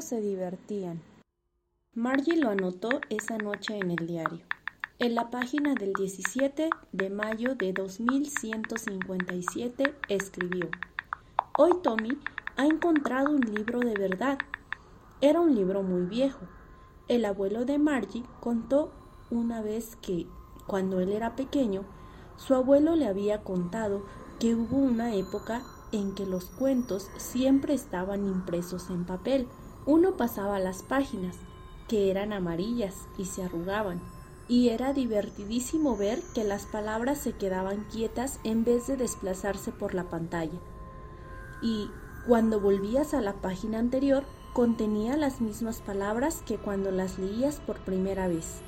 se divertían. Margie lo anotó esa noche en el diario. En la página del 17 de mayo de 2157 escribió, Hoy Tommy ha encontrado un libro de verdad. Era un libro muy viejo. El abuelo de Margie contó una vez que, cuando él era pequeño, su abuelo le había contado que hubo una época en que los cuentos siempre estaban impresos en papel. Uno pasaba las páginas, que eran amarillas y se arrugaban, y era divertidísimo ver que las palabras se quedaban quietas en vez de desplazarse por la pantalla. Y cuando volvías a la página anterior, contenía las mismas palabras que cuando las leías por primera vez.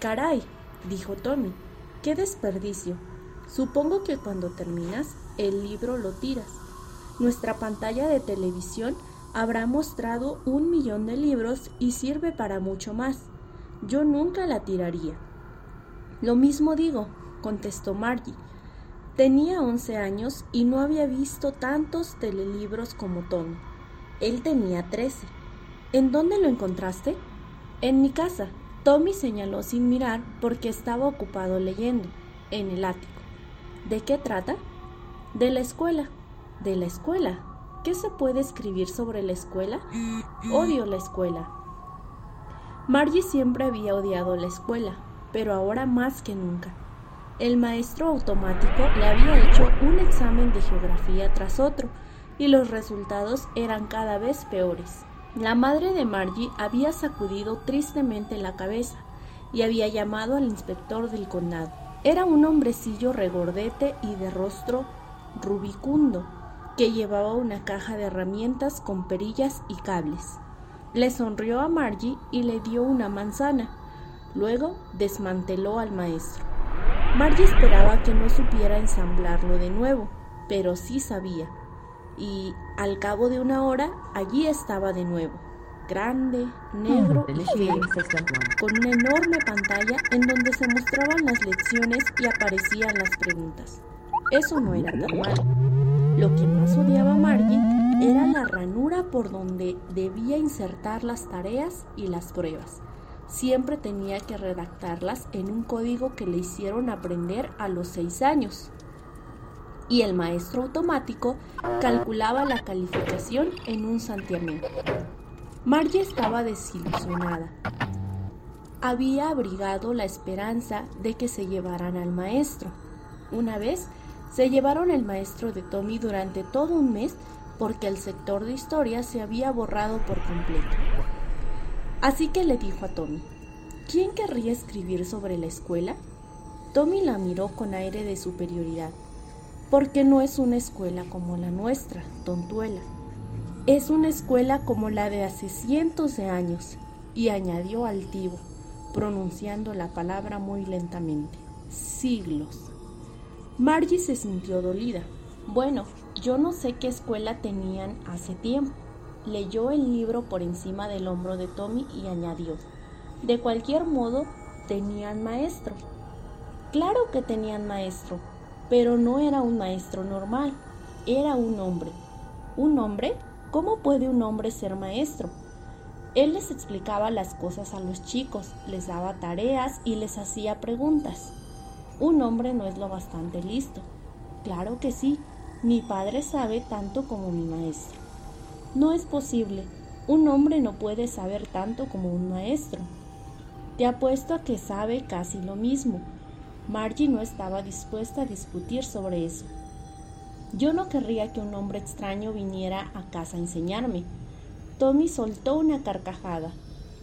Caray, dijo Tommy, qué desperdicio. Supongo que cuando terminas, el libro lo tiras. Nuestra pantalla de televisión habrá mostrado un millón de libros y sirve para mucho más. Yo nunca la tiraría. Lo mismo digo, contestó Margie. Tenía once años y no había visto tantos telelibros como Tommy. Él tenía trece. ¿En dónde lo encontraste? En mi casa. Tommy señaló sin mirar porque estaba ocupado leyendo, en el ático. ¿De qué trata? De la escuela. ¿De la escuela? ¿Qué se puede escribir sobre la escuela? Odio la escuela. Margie siempre había odiado la escuela, pero ahora más que nunca. El maestro automático le había hecho un examen de geografía tras otro, y los resultados eran cada vez peores. La madre de Margie había sacudido tristemente la cabeza y había llamado al inspector del condado. Era un hombrecillo regordete y de rostro rubicundo, que llevaba una caja de herramientas con perillas y cables. Le sonrió a Margie y le dio una manzana. Luego desmanteló al maestro. Margie esperaba que no supiera ensamblarlo de nuevo, pero sí sabía. Y al cabo de una hora allí estaba de nuevo grande, negro y con una enorme pantalla en donde se mostraban las lecciones y aparecían las preguntas. Eso no era tan malo. Lo que más odiaba Margie era la ranura por donde debía insertar las tareas y las pruebas. Siempre tenía que redactarlas en un código que le hicieron aprender a los seis años. Y el maestro automático calculaba la calificación en un santiamén. Margie estaba desilusionada. Había abrigado la esperanza de que se llevaran al maestro. Una vez se llevaron el maestro de Tommy durante todo un mes porque el sector de historia se había borrado por completo. Así que le dijo a Tommy, ¿quién querría escribir sobre la escuela? Tommy la miró con aire de superioridad, porque no es una escuela como la nuestra, tontuela. Es una escuela como la de hace cientos de años, y añadió altivo, pronunciando la palabra muy lentamente, siglos. Margie se sintió dolida. Bueno, yo no sé qué escuela tenían hace tiempo. Leyó el libro por encima del hombro de Tommy y añadió, de cualquier modo, tenían maestro. Claro que tenían maestro, pero no era un maestro normal, era un hombre. ¿Un hombre? ¿Cómo puede un hombre ser maestro? Él les explicaba las cosas a los chicos, les daba tareas y les hacía preguntas. Un hombre no es lo bastante listo. Claro que sí, mi padre sabe tanto como mi maestro. No es posible, un hombre no puede saber tanto como un maestro. Te apuesto a que sabe casi lo mismo. Margie no estaba dispuesta a discutir sobre eso. Yo no querría que un hombre extraño viniera a casa a enseñarme. Tommy soltó una carcajada.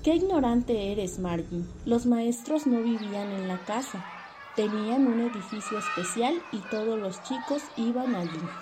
Qué ignorante eres, Margie. Los maestros no vivían en la casa. Tenían un edificio especial y todos los chicos iban allí.